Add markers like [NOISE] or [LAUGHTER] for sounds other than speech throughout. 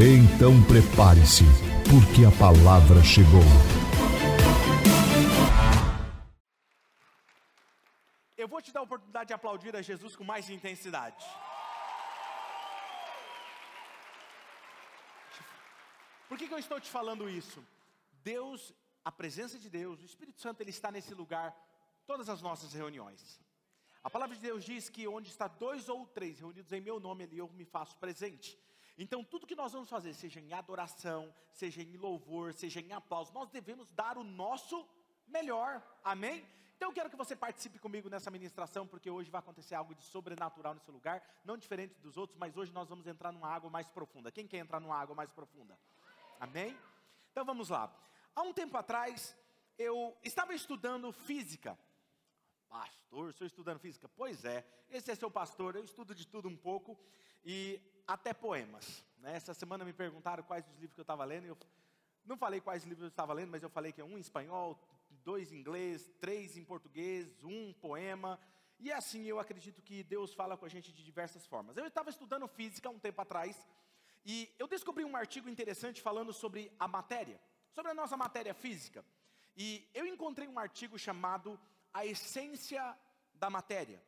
Então prepare-se, porque a palavra chegou. Eu vou te dar a oportunidade de aplaudir a Jesus com mais intensidade. Por que, que eu estou te falando isso? Deus, a presença de Deus, o Espírito Santo, Ele está nesse lugar, todas as nossas reuniões. A palavra de Deus diz que onde está dois ou três reunidos em meu nome, ali eu me faço presente. Então, tudo que nós vamos fazer, seja em adoração, seja em louvor, seja em aplauso, nós devemos dar o nosso melhor, amém? Então, eu quero que você participe comigo nessa ministração, porque hoje vai acontecer algo de sobrenatural nesse lugar, não diferente dos outros, mas hoje nós vamos entrar numa água mais profunda. Quem quer entrar numa água mais profunda? Amém? Então, vamos lá. Há um tempo atrás, eu estava estudando física. Pastor, estou estudando física? Pois é, esse é seu pastor, eu estudo de tudo um pouco. E até poemas. Né? Essa semana me perguntaram quais os livros que eu estava lendo. eu não falei quais livros eu estava lendo, mas eu falei que é um em espanhol, dois em inglês, três em português, um poema. E assim eu acredito que Deus fala com a gente de diversas formas. Eu estava estudando física um tempo atrás e eu descobri um artigo interessante falando sobre a matéria, sobre a nossa matéria física. E eu encontrei um artigo chamado A Essência da Matéria.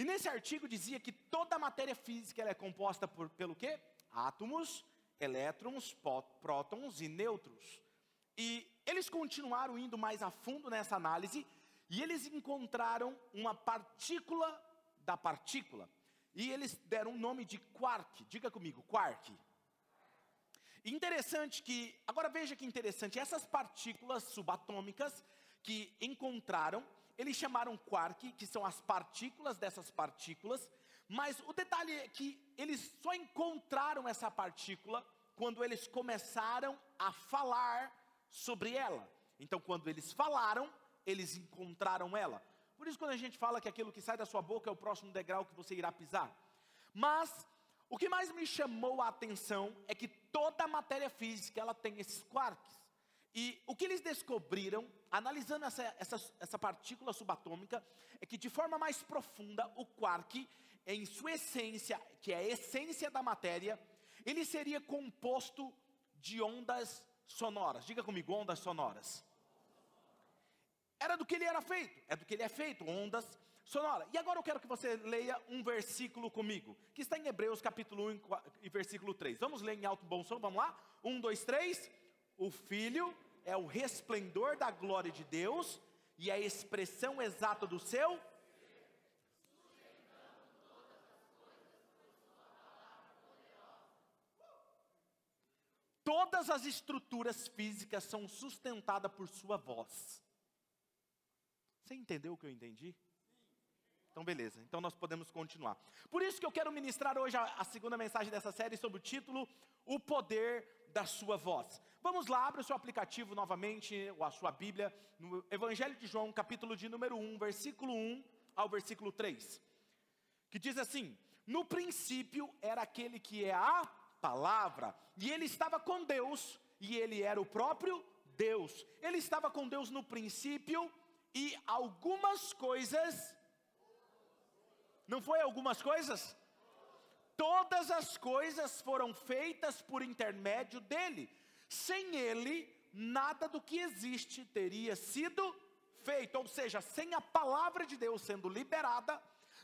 E nesse artigo dizia que toda a matéria física é composta por, pelo quê? Átomos, elétrons, prótons e nêutrons. E eles continuaram indo mais a fundo nessa análise e eles encontraram uma partícula da partícula. E eles deram o nome de quark. Diga comigo, quark. Interessante que, agora veja que interessante, essas partículas subatômicas que encontraram eles chamaram quark, que são as partículas dessas partículas, mas o detalhe é que eles só encontraram essa partícula quando eles começaram a falar sobre ela. Então, quando eles falaram, eles encontraram ela. Por isso, quando a gente fala que aquilo que sai da sua boca é o próximo degrau que você irá pisar. Mas, o que mais me chamou a atenção é que toda a matéria física ela tem esses quarks. E o que eles descobriram, analisando essa, essa, essa partícula subatômica, é que de forma mais profunda, o quark, em sua essência, que é a essência da matéria, ele seria composto de ondas sonoras. Diga comigo, ondas sonoras. Era do que ele era feito, é do que ele é feito, ondas sonoras. E agora eu quero que você leia um versículo comigo, que está em Hebreus capítulo 1 e versículo 3. Vamos ler em alto bom som, vamos lá? 1, 2, 3 o Filho é o resplendor da glória de Deus e a expressão exata do seu. Todas as estruturas físicas são sustentadas por sua voz. Você entendeu o que eu entendi? Então, beleza. Então, nós podemos continuar. Por isso que eu quero ministrar hoje a, a segunda mensagem dessa série sobre o título O Poder da Sua Voz. Vamos lá, abre o seu aplicativo novamente, ou a sua Bíblia, no Evangelho de João, capítulo de número 1, versículo 1 ao versículo 3. Que diz assim: No princípio era aquele que é a palavra, e ele estava com Deus, e ele era o próprio Deus. Ele estava com Deus no princípio, e algumas coisas. Não foi algumas coisas? Todas as coisas foram feitas por intermédio dele sem ele, nada do que existe teria sido feito. Ou seja, sem a palavra de Deus sendo liberada,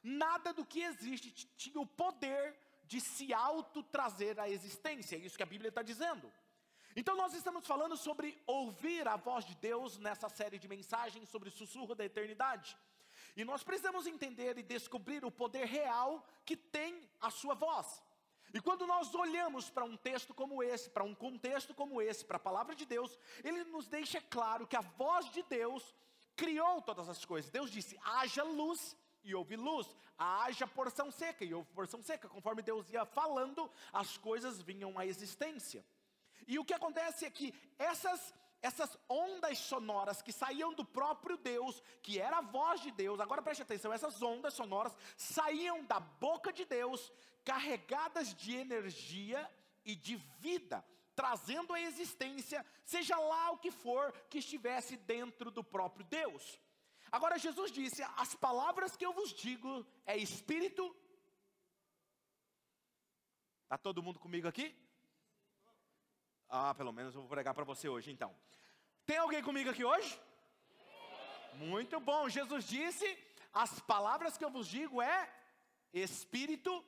nada do que existe tinha o poder de se auto-trazer à existência. É isso que a Bíblia está dizendo. Então, nós estamos falando sobre ouvir a voz de Deus nessa série de mensagens sobre o sussurro da eternidade. E nós precisamos entender e descobrir o poder real que tem a sua voz. E quando nós olhamos para um texto como esse, para um contexto como esse, para a palavra de Deus, ele nos deixa claro que a voz de Deus criou todas as coisas. Deus disse: haja luz e houve luz. Haja porção seca e houve porção seca. Conforme Deus ia falando, as coisas vinham à existência. E o que acontece é que essas essas ondas sonoras que saíam do próprio Deus, que era a voz de Deus, agora preste atenção, essas ondas sonoras saíam da boca de Deus, carregadas de energia e de vida, trazendo à existência, seja lá o que for que estivesse dentro do próprio Deus. Agora Jesus disse: As palavras que eu vos digo é espírito. Está todo mundo comigo aqui? Ah, pelo menos eu vou pregar para você hoje então. Tem alguém comigo aqui hoje? Muito bom. Jesus disse: As palavras que eu vos digo é espírito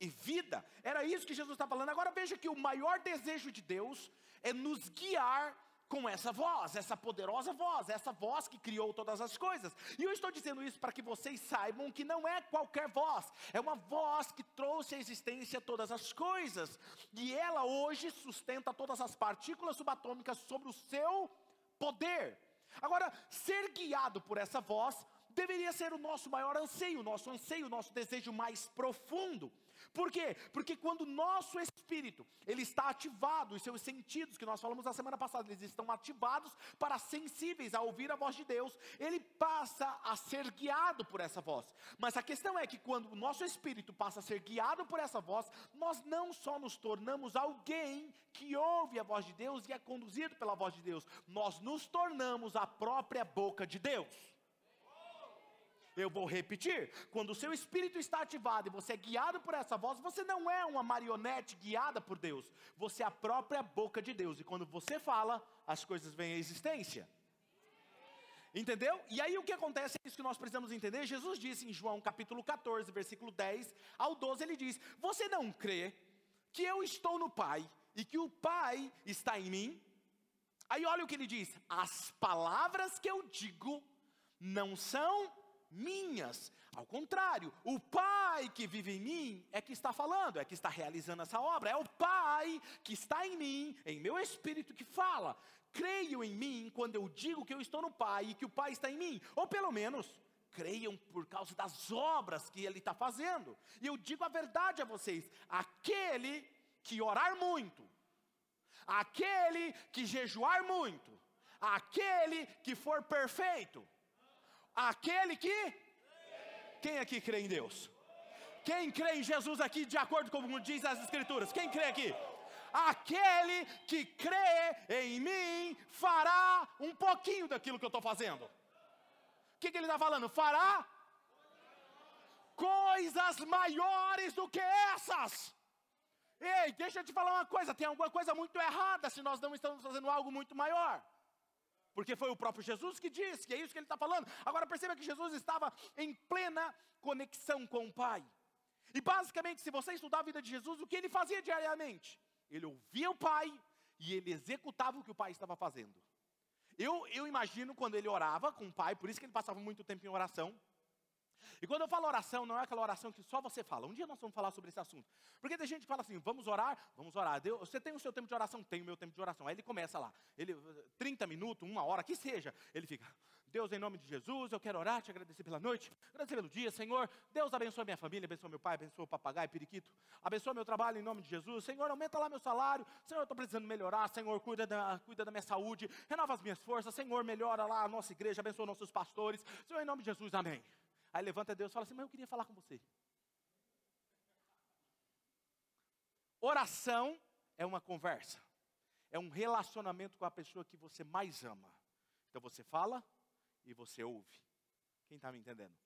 e vida. Era isso que Jesus está falando. Agora veja que o maior desejo de Deus é nos guiar com essa voz, essa poderosa voz, essa voz que criou todas as coisas. E eu estou dizendo isso para que vocês saibam que não é qualquer voz, é uma voz que trouxe à existência todas as coisas. E ela hoje sustenta todas as partículas subatômicas sobre o seu poder. Agora, ser guiado por essa voz deveria ser o nosso maior anseio, o nosso anseio, o nosso desejo mais profundo. Por quê? Porque quando o nosso espírito, ele está ativado, os seus sentidos, que nós falamos na semana passada, eles estão ativados para sensíveis a ouvir a voz de Deus, ele passa a ser guiado por essa voz. Mas a questão é que quando o nosso espírito passa a ser guiado por essa voz, nós não só nos tornamos alguém que ouve a voz de Deus e é conduzido pela voz de Deus, nós nos tornamos a própria boca de Deus. Eu vou repetir: quando o seu espírito está ativado e você é guiado por essa voz, você não é uma marionete guiada por Deus, você é a própria boca de Deus, e quando você fala, as coisas vêm à existência. Entendeu? E aí o que acontece é isso que nós precisamos entender. Jesus disse em João capítulo 14, versículo 10 ao 12, ele diz: Você não crê que eu estou no Pai e que o Pai está em mim? Aí olha o que ele diz: As palavras que eu digo não são minhas. Ao contrário, o Pai que vive em mim é que está falando, é que está realizando essa obra. É o Pai que está em mim, em meu espírito, que fala. Creiam em mim quando eu digo que eu estou no Pai e que o Pai está em mim. Ou pelo menos, creiam por causa das obras que Ele está fazendo. E eu digo a verdade a vocês: aquele que orar muito, aquele que jejuar muito, aquele que for perfeito, Aquele que. Quem aqui crê em Deus? Quem crê em Jesus aqui, de acordo com como diz as Escrituras? Quem crê aqui? Aquele que crê em mim fará um pouquinho daquilo que eu estou fazendo. O que, que ele está falando? Fará coisas maiores do que essas. Ei, deixa eu te falar uma coisa: tem alguma coisa muito errada se nós não estamos fazendo algo muito maior. Porque foi o próprio Jesus que disse, que é isso que ele está falando. Agora perceba que Jesus estava em plena conexão com o Pai. E basicamente, se você estudar a vida de Jesus, o que ele fazia diariamente? Ele ouvia o Pai e ele executava o que o Pai estava fazendo. Eu, eu imagino quando ele orava com o Pai, por isso que ele passava muito tempo em oração. E quando eu falo oração, não é aquela oração que só você fala. Um dia nós vamos falar sobre esse assunto. Porque tem gente que fala assim: vamos orar, vamos orar. Deus, você tem o seu tempo de oração? Tenho o meu tempo de oração. Aí ele começa lá, ele, 30 minutos, uma hora, que seja. Ele fica, Deus, em nome de Jesus, eu quero orar, te agradecer pela noite, agradecer pelo dia, Senhor. Deus abençoe minha família, abençoe meu pai, abençoe o papagaio, periquito. Abençoe meu trabalho em nome de Jesus. Senhor, aumenta lá meu salário. Senhor, eu estou precisando melhorar. Senhor, cuida da, cuida da minha saúde, renova as minhas forças. Senhor, melhora lá a nossa igreja, abençoe nossos pastores. Senhor, em nome de Jesus, amém. Aí levanta Deus e fala assim: Mas eu queria falar com você. Oração é uma conversa, é um relacionamento com a pessoa que você mais ama. Então você fala e você ouve. Quem está me entendendo?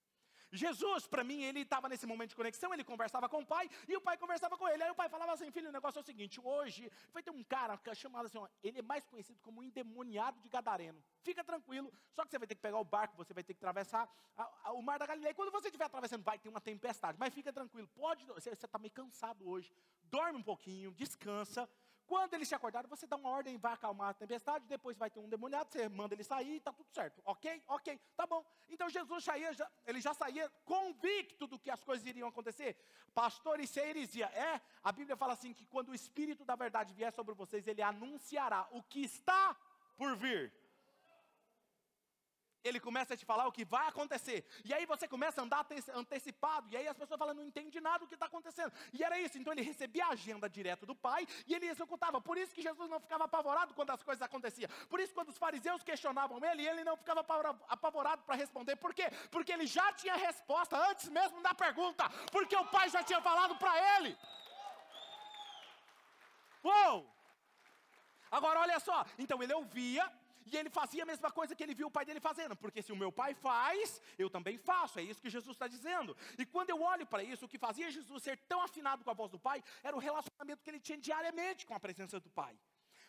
Jesus, para mim, ele estava nesse momento de conexão, ele conversava com o pai e o pai conversava com ele. Aí o pai falava assim: Filho, o negócio é o seguinte: hoje vai ter um cara é chamado assim, ó, ele é mais conhecido como endemoniado de Gadareno. Fica tranquilo, só que você vai ter que pegar o barco, você vai ter que atravessar a, a, o mar da Galileia. Quando você estiver atravessando, vai ter uma tempestade, mas fica tranquilo, pode, você está meio cansado hoje, dorme um pouquinho, descansa. Quando eles se acordarem, você dá uma ordem, vai acalmar a tempestade, depois vai ter um demoniado, você manda ele sair e está tudo certo. Ok? Ok, tá bom. Então Jesus saía, ele já saía convicto do que as coisas iriam acontecer. Pastor, isso é heresia. É, a Bíblia fala assim que quando o Espírito da verdade vier sobre vocês, ele anunciará o que está por vir. Ele começa a te falar o que vai acontecer. E aí você começa a andar antecipado. E aí as pessoas falam, não entende nada do que está acontecendo. E era isso. Então ele recebia a agenda direto do pai e ele executava. Por isso que Jesus não ficava apavorado quando as coisas aconteciam. Por isso, quando os fariseus questionavam ele, ele não ficava apavorado para responder. Por quê? Porque ele já tinha resposta antes mesmo da pergunta. Porque o pai já tinha falado para ele. Uou! Agora olha só. Então ele ouvia e ele fazia a mesma coisa que ele viu o pai dele fazendo, porque se o meu pai faz, eu também faço, é isso que Jesus está dizendo. E quando eu olho para isso, o que fazia Jesus ser tão afinado com a voz do pai era o relacionamento que ele tinha diariamente com a presença do pai.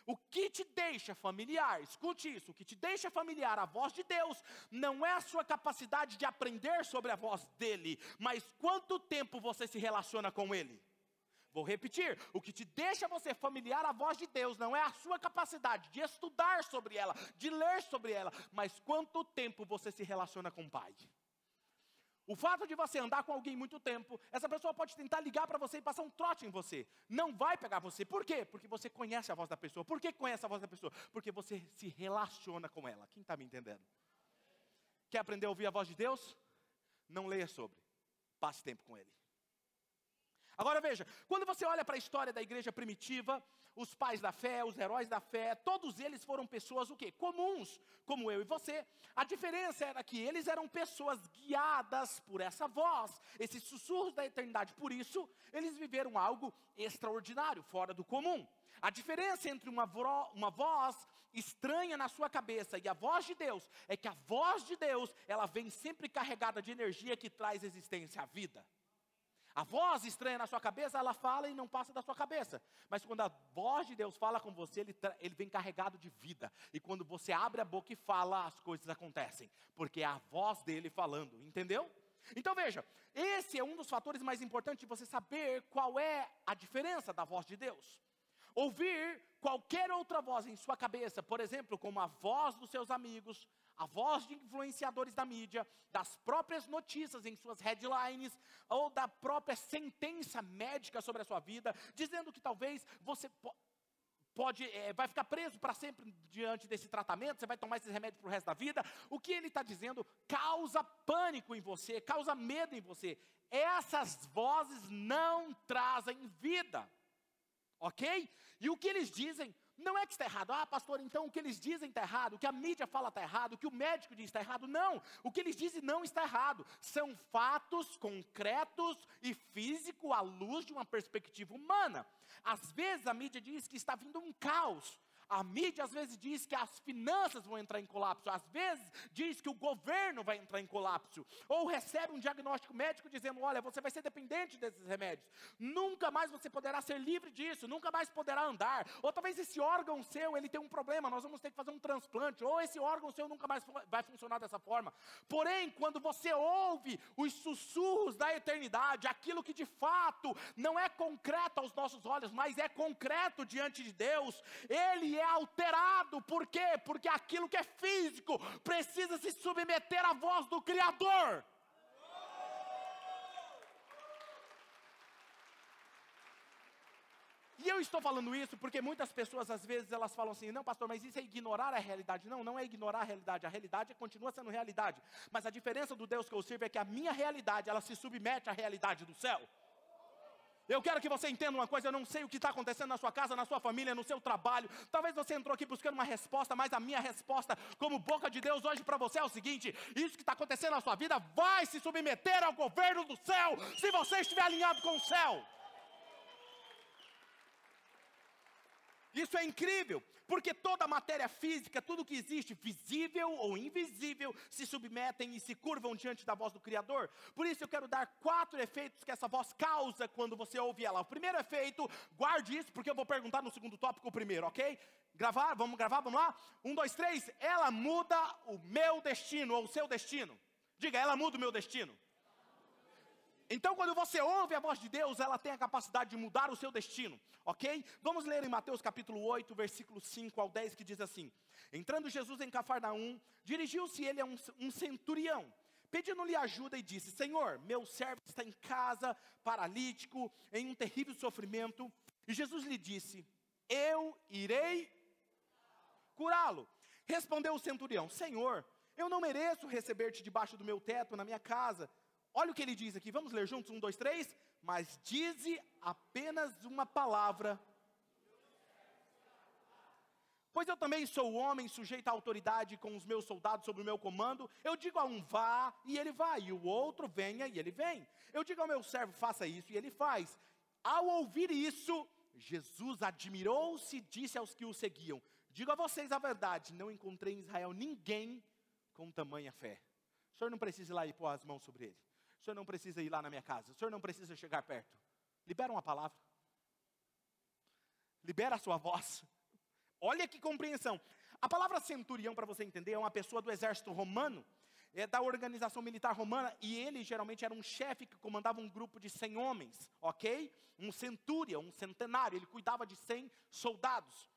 O que te deixa familiar, escute isso, o que te deixa familiar a voz de Deus não é a sua capacidade de aprender sobre a voz dele, mas quanto tempo você se relaciona com ele. Vou repetir: o que te deixa você familiar a voz de Deus não é a sua capacidade de estudar sobre ela, de ler sobre ela, mas quanto tempo você se relaciona com o Pai. O fato de você andar com alguém muito tempo, essa pessoa pode tentar ligar para você e passar um trote em você. Não vai pegar você. Por quê? Porque você conhece a voz da pessoa. Por que conhece a voz da pessoa? Porque você se relaciona com ela. Quem está me entendendo? Quer aprender a ouvir a voz de Deus? Não leia sobre. Passe tempo com Ele. Agora veja, quando você olha para a história da igreja primitiva, os pais da fé, os heróis da fé, todos eles foram pessoas o quê? Comuns, como eu e você. A diferença era que eles eram pessoas guiadas por essa voz, esses sussurros da eternidade. Por isso, eles viveram algo extraordinário, fora do comum. A diferença entre uma, uma voz estranha na sua cabeça e a voz de Deus é que a voz de Deus, ela vem sempre carregada de energia que traz existência à vida. A voz estranha na sua cabeça, ela fala e não passa da sua cabeça. Mas quando a voz de Deus fala com você, ele, ele vem carregado de vida. E quando você abre a boca e fala, as coisas acontecem. Porque é a voz dele falando, entendeu? Então veja, esse é um dos fatores mais importantes de você saber qual é a diferença da voz de Deus. Ouvir qualquer outra voz em sua cabeça, por exemplo, como a voz dos seus amigos, a voz de influenciadores da mídia, das próprias notícias em suas headlines, ou da própria sentença médica sobre a sua vida, dizendo que talvez você pode, é, vai ficar preso para sempre diante desse tratamento, você vai tomar esses remédios para o resto da vida. O que ele está dizendo causa pânico em você, causa medo em você. Essas vozes não trazem vida, ok? E o que eles dizem não é que está errado. Ah, pastor, então o que eles dizem está errado, o que a mídia fala está errado, o que o médico diz está errado. Não, o que eles dizem não está errado. São fatos concretos e físicos à luz de uma perspectiva humana. Às vezes a mídia diz que está vindo um caos. A mídia às vezes diz que as finanças vão entrar em colapso, às vezes diz que o governo vai entrar em colapso, ou recebe um diagnóstico médico dizendo: olha, você vai ser dependente desses remédios, nunca mais você poderá ser livre disso, nunca mais poderá andar, ou talvez esse órgão seu ele tem um problema, nós vamos ter que fazer um transplante, ou esse órgão seu nunca mais vai funcionar dessa forma. Porém, quando você ouve os sussurros da eternidade, aquilo que de fato não é concreto aos nossos olhos, mas é concreto diante de Deus, Ele é alterado. Por quê? Porque aquilo que é físico precisa se submeter à voz do Criador. E eu estou falando isso porque muitas pessoas às vezes elas falam assim: "Não, pastor, mas isso é ignorar a realidade". Não, não é ignorar a realidade. A realidade continua sendo realidade. Mas a diferença do Deus que eu sirvo é que a minha realidade, ela se submete à realidade do céu. Eu quero que você entenda uma coisa, eu não sei o que está acontecendo na sua casa, na sua família, no seu trabalho. Talvez você entrou aqui buscando uma resposta, mas a minha resposta, como boca de Deus hoje para você é o seguinte: isso que está acontecendo na sua vida vai se submeter ao governo do céu, se você estiver alinhado com o céu. Isso é incrível, porque toda a matéria física, tudo que existe, visível ou invisível, se submetem e se curvam diante da voz do Criador. Por isso eu quero dar quatro efeitos que essa voz causa quando você ouve ela. O primeiro efeito, guarde isso, porque eu vou perguntar no segundo tópico primeiro, ok? Gravar, vamos gravar, vamos lá? Um, dois, três. Ela muda o meu destino ou o seu destino. Diga, ela muda o meu destino. Então, quando você ouve a voz de Deus, ela tem a capacidade de mudar o seu destino, ok? Vamos ler em Mateus capítulo 8, versículo 5 ao 10, que diz assim: Entrando Jesus em Cafarnaum, dirigiu-se ele a um, um centurião, pedindo-lhe ajuda e disse: Senhor, meu servo está em casa, paralítico, em um terrível sofrimento. E Jesus lhe disse: Eu irei curá-lo. Respondeu o centurião: Senhor, Eu não mereço receber-te debaixo do meu teto, na minha casa. Olha o que ele diz aqui, vamos ler juntos? Um, dois, três. Mas dize apenas uma palavra. Pois eu também sou homem sujeito à autoridade com os meus soldados sob o meu comando. Eu digo a um vá e ele vai, e o outro venha e ele vem. Eu digo ao meu servo faça isso e ele faz. Ao ouvir isso, Jesus admirou-se e disse aos que o seguiam: Digo a vocês a verdade, não encontrei em Israel ninguém com tamanha fé. O senhor não precisa ir lá e pôr as mãos sobre ele. O senhor não precisa ir lá na minha casa. O senhor não precisa chegar perto. Libera uma palavra. Libera a sua voz. Olha que compreensão. A palavra centurião, para você entender, é uma pessoa do exército romano, é da organização militar romana, e ele geralmente era um chefe que comandava um grupo de 100 homens, ok? Um centúria, um centenário, ele cuidava de 100 soldados.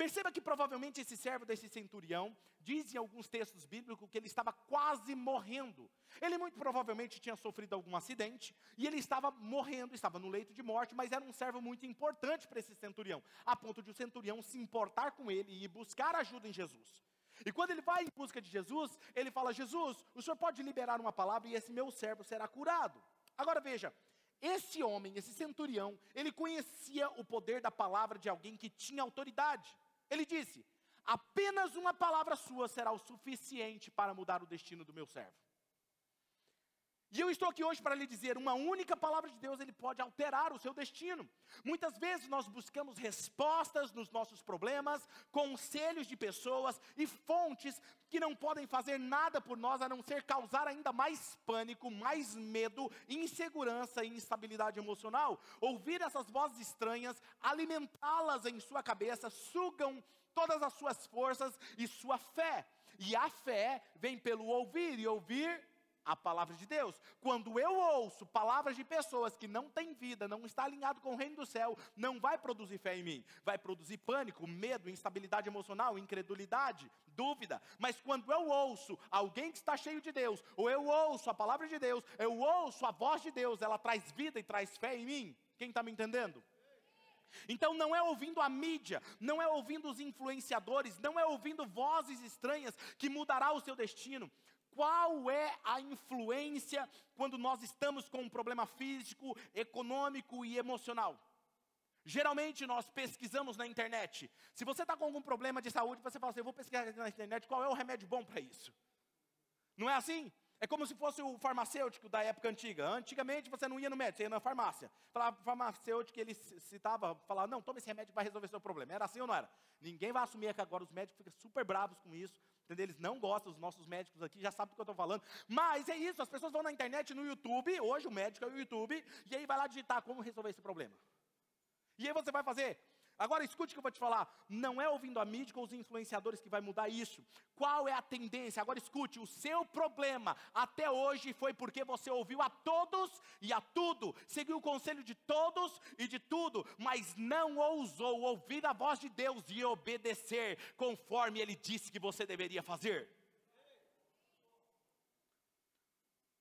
Perceba que provavelmente esse servo desse centurião, diz em alguns textos bíblicos que ele estava quase morrendo. Ele muito provavelmente tinha sofrido algum acidente e ele estava morrendo, estava no leito de morte, mas era um servo muito importante para esse centurião, a ponto de o centurião se importar com ele e buscar ajuda em Jesus. E quando ele vai em busca de Jesus, ele fala: Jesus, o senhor pode liberar uma palavra e esse meu servo será curado. Agora veja, esse homem, esse centurião, ele conhecia o poder da palavra de alguém que tinha autoridade. Ele disse: apenas uma palavra sua será o suficiente para mudar o destino do meu servo. E eu estou aqui hoje para lhe dizer, uma única palavra de Deus, ele pode alterar o seu destino. Muitas vezes nós buscamos respostas nos nossos problemas, conselhos de pessoas e fontes que não podem fazer nada por nós a não ser causar ainda mais pânico, mais medo, insegurança e instabilidade emocional. Ouvir essas vozes estranhas, alimentá-las em sua cabeça, sugam todas as suas forças e sua fé. E a fé vem pelo ouvir e ouvir a palavra de Deus. Quando eu ouço palavras de pessoas que não têm vida, não está alinhado com o reino do céu, não vai produzir fé em mim, vai produzir pânico, medo, instabilidade emocional, incredulidade, dúvida. Mas quando eu ouço alguém que está cheio de Deus, ou eu ouço a palavra de Deus, eu ouço a voz de Deus, ela traz vida e traz fé em mim. Quem está me entendendo? Então não é ouvindo a mídia, não é ouvindo os influenciadores, não é ouvindo vozes estranhas que mudará o seu destino. Qual é a influência quando nós estamos com um problema físico, econômico e emocional? Geralmente nós pesquisamos na internet. Se você está com algum problema de saúde, você fala assim: eu vou pesquisar na internet qual é o remédio bom para isso. Não é assim? É como se fosse o farmacêutico da época antiga. Antigamente você não ia no médico, você ia na farmácia. Falava farmacêutico, ele citava, falava, não, toma esse remédio que vai resolver seu problema. Era assim ou não era? Ninguém vai assumir que agora os médicos ficam super bravos com isso. Entendeu? Eles não gostam, os nossos médicos aqui já sabem do que eu estou falando. Mas é isso, as pessoas vão na internet, no YouTube, hoje o médico é o YouTube, e aí vai lá digitar como resolver esse problema. E aí você vai fazer Agora escute o que eu vou te falar. Não é ouvindo a mídia ou os influenciadores que vai mudar isso. Qual é a tendência? Agora escute, o seu problema até hoje foi porque você ouviu a todos e a tudo, seguiu o conselho de todos e de tudo, mas não ousou ouvir a voz de Deus e obedecer conforme ele disse que você deveria fazer.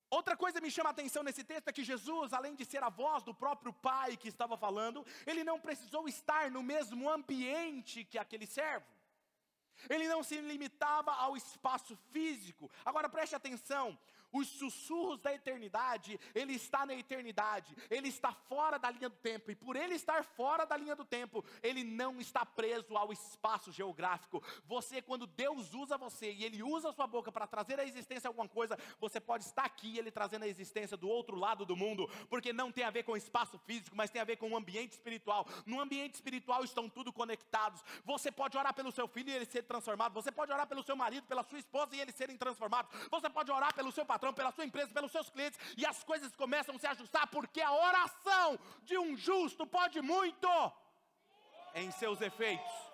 Outra coisa que me chama a atenção nesse texto é que Jesus, além de ser a voz do próprio Pai que estava falando, ele não precisou estar no mesmo ambiente que aquele servo. Ele não se limitava ao espaço físico. Agora preste atenção: os sussurros da eternidade, ele está na eternidade, ele está fora da linha do tempo, e por ele estar fora da linha do tempo, ele não está preso ao espaço geográfico. Você, quando Deus usa você e ele usa a sua boca para trazer à existência alguma coisa, você pode estar aqui ele trazendo a existência do outro lado do mundo, porque não tem a ver com espaço físico, mas tem a ver com o ambiente espiritual. No ambiente espiritual estão tudo conectados. Você pode orar pelo seu filho e ele ser transformado, você pode orar pelo seu marido, pela sua esposa e eles serem transformados, você pode orar pelo seu pela sua empresa, pelos seus clientes, e as coisas começam a se ajustar, porque a oração de um justo pode muito em seus efeitos.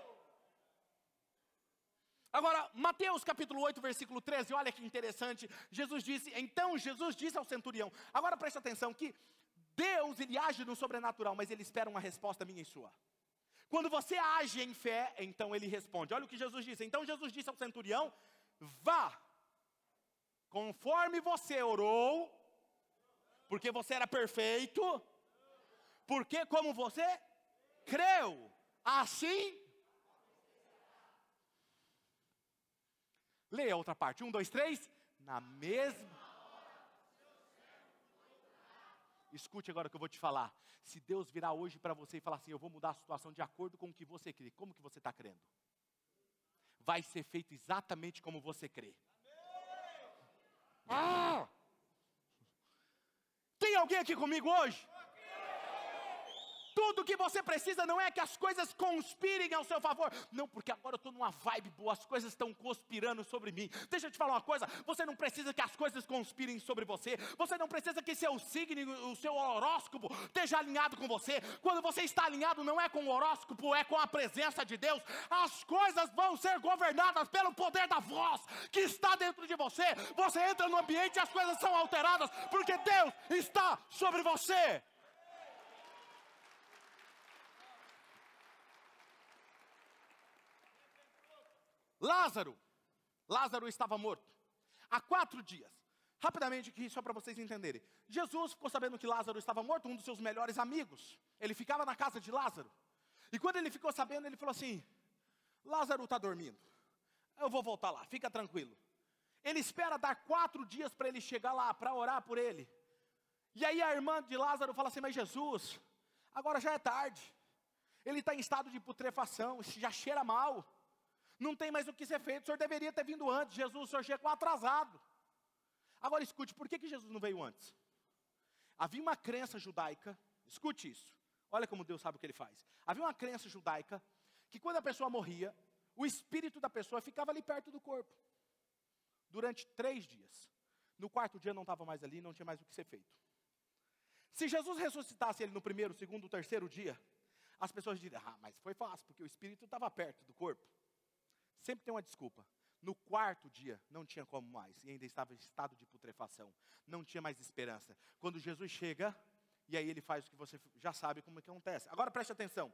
Agora, Mateus capítulo 8, versículo 13, olha que interessante. Jesus disse, então Jesus disse ao centurião. Agora preste atenção que Deus ele age no sobrenatural, mas ele espera uma resposta minha e sua. Quando você age em fé, então ele responde. Olha o que Jesus disse. Então Jesus disse ao centurião: vá Conforme você orou, porque você era perfeito, porque como você creu, assim. Leia a outra parte. Um, dois, três. Na mesma. Escute agora o que eu vou te falar. Se Deus virar hoje para você e falar assim, eu vou mudar a situação de acordo com o que você crê, como que você está crendo? Vai ser feito exatamente como você crê. Ah! Tem alguém aqui comigo hoje? Tudo que você precisa não é que as coisas conspirem ao seu favor. Não, porque agora eu estou numa vibe boa, as coisas estão conspirando sobre mim. Deixa eu te falar uma coisa: você não precisa que as coisas conspirem sobre você. Você não precisa que seu signo, o seu horóscopo, esteja alinhado com você. Quando você está alinhado, não é com o horóscopo, é com a presença de Deus. As coisas vão ser governadas pelo poder da voz que está dentro de você. Você entra no ambiente e as coisas são alteradas, porque Deus está sobre você. Lázaro, Lázaro estava morto há quatro dias. Rapidamente aqui, só para vocês entenderem. Jesus ficou sabendo que Lázaro estava morto, um dos seus melhores amigos. Ele ficava na casa de Lázaro. E quando ele ficou sabendo, ele falou assim: Lázaro está dormindo. Eu vou voltar lá, fica tranquilo. Ele espera dar quatro dias para ele chegar lá, para orar por ele. E aí a irmã de Lázaro fala assim: Mas Jesus, agora já é tarde. Ele está em estado de putrefação, já cheira mal. Não tem mais o que ser feito, o senhor deveria ter vindo antes. Jesus, o senhor chegou atrasado. Agora escute, por que, que Jesus não veio antes? Havia uma crença judaica, escute isso, olha como Deus sabe o que ele faz. Havia uma crença judaica que quando a pessoa morria, o espírito da pessoa ficava ali perto do corpo durante três dias. No quarto dia não estava mais ali, não tinha mais o que ser feito. Se Jesus ressuscitasse ele no primeiro, segundo, terceiro dia, as pessoas diriam: Ah, mas foi fácil, porque o espírito estava perto do corpo. Sempre tem uma desculpa. No quarto dia, não tinha como mais, e ainda estava em estado de putrefação. Não tinha mais esperança. Quando Jesus chega, e aí ele faz o que você já sabe como é que acontece. Agora preste atenção.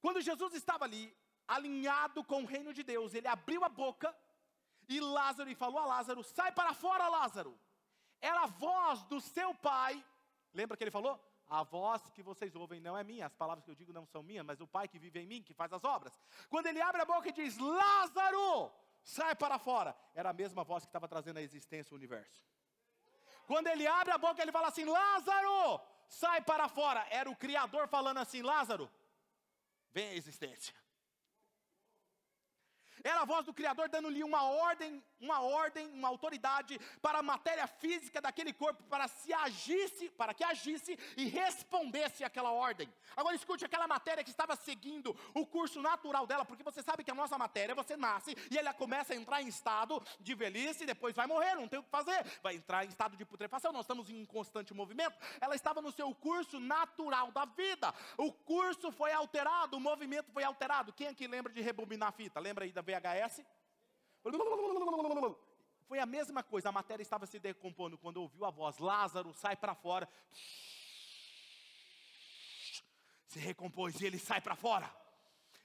Quando Jesus estava ali, alinhado com o reino de Deus, ele abriu a boca e Lázaro e falou a Lázaro: "Sai para fora, Lázaro". Era a voz do seu pai. Lembra que ele falou? A voz que vocês ouvem não é minha, as palavras que eu digo não são minhas, mas o Pai que vive em mim, que faz as obras. Quando ele abre a boca e diz: Lázaro, sai para fora, era a mesma voz que estava trazendo a existência o universo. Quando ele abre a boca, ele fala assim: Lázaro, sai para fora. Era o Criador falando assim: Lázaro, vem a existência. Era a voz do Criador dando-lhe uma ordem, uma ordem, uma autoridade para a matéria física daquele corpo, para se agisse, para que agisse e respondesse àquela ordem. Agora escute aquela matéria que estava seguindo o curso natural dela, porque você sabe que a nossa matéria, você nasce e ela começa a entrar em estado de velhice e depois vai morrer, não tem o que fazer, vai entrar em estado de putrefação. Nós estamos em constante movimento. Ela estava no seu curso natural da vida. O curso foi alterado, o movimento foi alterado. Quem aqui lembra de rebobinar a fita? Lembra aí da VHS. Foi a mesma coisa, a matéria estava se decompondo quando ouviu a voz: Lázaro, sai para fora. Se recompôs e ele sai para fora.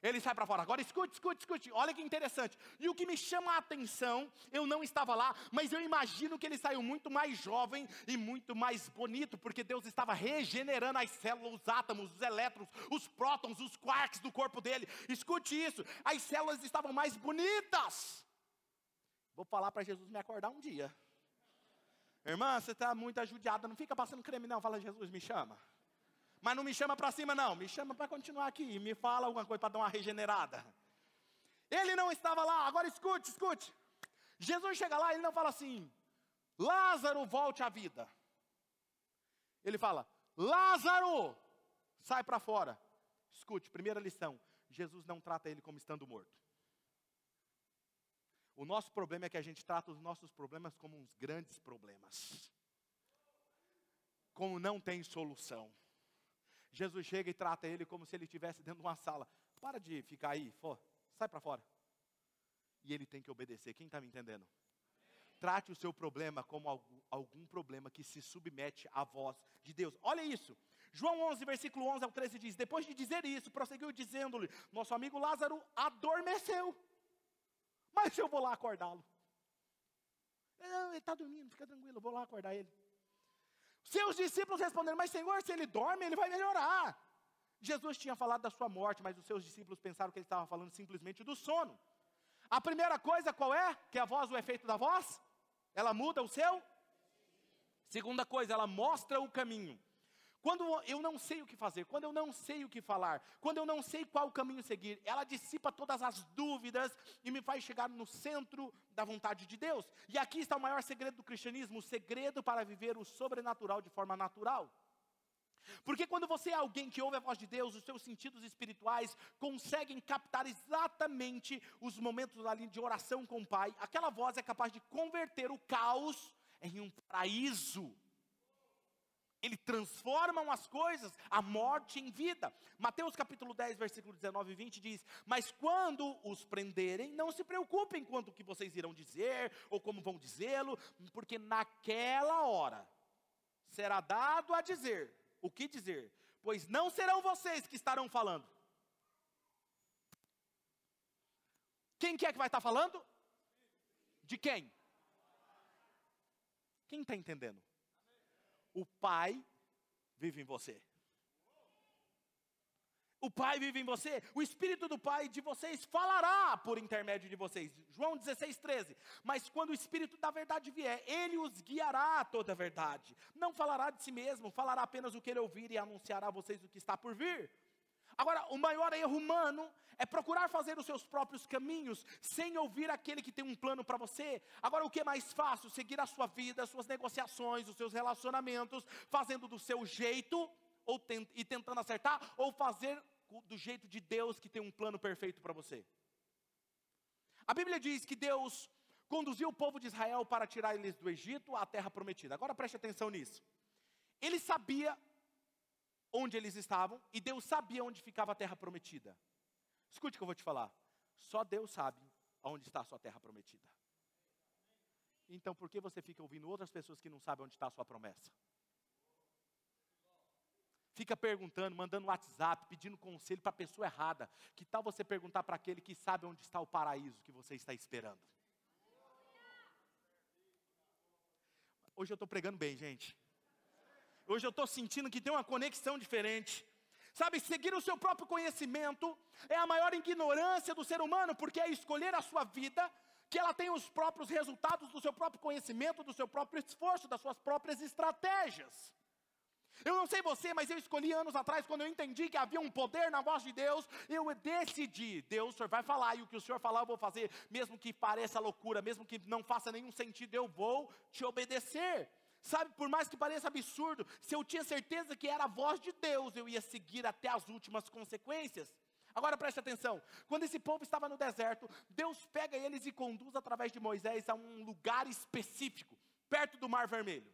Ele sai para fora. Agora escute, escute, escute. Olha que interessante. E o que me chama a atenção, eu não estava lá, mas eu imagino que ele saiu muito mais jovem e muito mais bonito, porque Deus estava regenerando as células, os átomos, os elétrons, os prótons, os quarks do corpo dele. Escute isso. As células estavam mais bonitas. Vou falar para Jesus me acordar um dia. Irmã, você está muito ajudiada, não fica passando creme, não. Fala, Jesus, me chama. Mas não me chama para cima, não. Me chama para continuar aqui. Me fala alguma coisa para dar uma regenerada. Ele não estava lá. Agora escute, escute. Jesus chega lá e ele não fala assim: Lázaro, volte à vida. Ele fala: Lázaro, sai para fora. Escute, primeira lição: Jesus não trata ele como estando morto. O nosso problema é que a gente trata os nossos problemas como uns grandes problemas. Como não tem solução. Jesus chega e trata ele como se ele estivesse dentro de uma sala. Para de ficar aí, for, sai para fora. E ele tem que obedecer. Quem está me entendendo? Trate o seu problema como algum, algum problema que se submete à voz de Deus. Olha isso. João 11, versículo 11 ao 13 diz: Depois de dizer isso, prosseguiu dizendo-lhe: Nosso amigo Lázaro adormeceu. Mas eu vou lá acordá-lo. Ele está dormindo, fica tranquilo, eu vou lá acordar ele. Seus discípulos responderam: Mas Senhor, se ele dorme, ele vai melhorar. Jesus tinha falado da sua morte, mas os seus discípulos pensaram que ele estava falando simplesmente do sono. A primeira coisa qual é? Que a voz, o efeito da voz? Ela muda o seu? Segunda coisa, ela mostra o caminho. Quando eu não sei o que fazer, quando eu não sei o que falar, quando eu não sei qual caminho seguir, ela dissipa todas as dúvidas e me faz chegar no centro da vontade de Deus. E aqui está o maior segredo do cristianismo: o segredo para viver o sobrenatural de forma natural. Porque quando você é alguém que ouve a voz de Deus, os seus sentidos espirituais conseguem captar exatamente os momentos ali de oração com o Pai, aquela voz é capaz de converter o caos em um paraíso. Ele transforma as coisas, a morte em vida. Mateus capítulo 10, versículo 19 e 20 diz: Mas quando os prenderem, não se preocupem quanto que vocês irão dizer, ou como vão dizê-lo, porque naquela hora será dado a dizer o que dizer, pois não serão vocês que estarão falando. Quem que é que vai estar falando? De quem? Quem está entendendo? O Pai vive em você. O Pai vive em você, o Espírito do Pai de vocês falará por intermédio de vocês. João 16, 13. Mas quando o Espírito da verdade vier, ele os guiará a toda a verdade. Não falará de si mesmo, falará apenas o que ele ouvir e anunciará a vocês o que está por vir. Agora, o maior erro humano é procurar fazer os seus próprios caminhos sem ouvir aquele que tem um plano para você. Agora, o que é mais fácil? Seguir a sua vida, as suas negociações, os seus relacionamentos, fazendo do seu jeito ou tent, e tentando acertar, ou fazer do jeito de Deus que tem um plano perfeito para você. A Bíblia diz que Deus conduziu o povo de Israel para tirar eles do Egito à terra prometida. Agora preste atenção nisso. Ele sabia onde eles estavam e Deus sabia onde ficava a terra prometida. Escute o que eu vou te falar. Só Deus sabe onde está a sua terra prometida. Então por que você fica ouvindo outras pessoas que não sabem onde está a sua promessa? fica perguntando, mandando WhatsApp, pedindo conselho para a pessoa errada. Que tal você perguntar para aquele que sabe onde está o paraíso que você está esperando? Hoje eu estou pregando bem, gente. Hoje eu estou sentindo que tem uma conexão diferente. Sabe, seguir o seu próprio conhecimento é a maior ignorância do ser humano, porque é escolher a sua vida que ela tem os próprios resultados do seu próprio conhecimento, do seu próprio esforço, das suas próprias estratégias. Eu não sei você, mas eu escolhi anos atrás, quando eu entendi que havia um poder na voz de Deus, eu decidi, Deus, o Senhor vai falar, e o que o Senhor falar eu vou fazer, mesmo que pareça loucura, mesmo que não faça nenhum sentido, eu vou te obedecer. Sabe, por mais que pareça absurdo, se eu tinha certeza que era a voz de Deus, eu ia seguir até as últimas consequências. Agora preste atenção: quando esse povo estava no deserto, Deus pega eles e conduz através de Moisés a um lugar específico, perto do Mar Vermelho.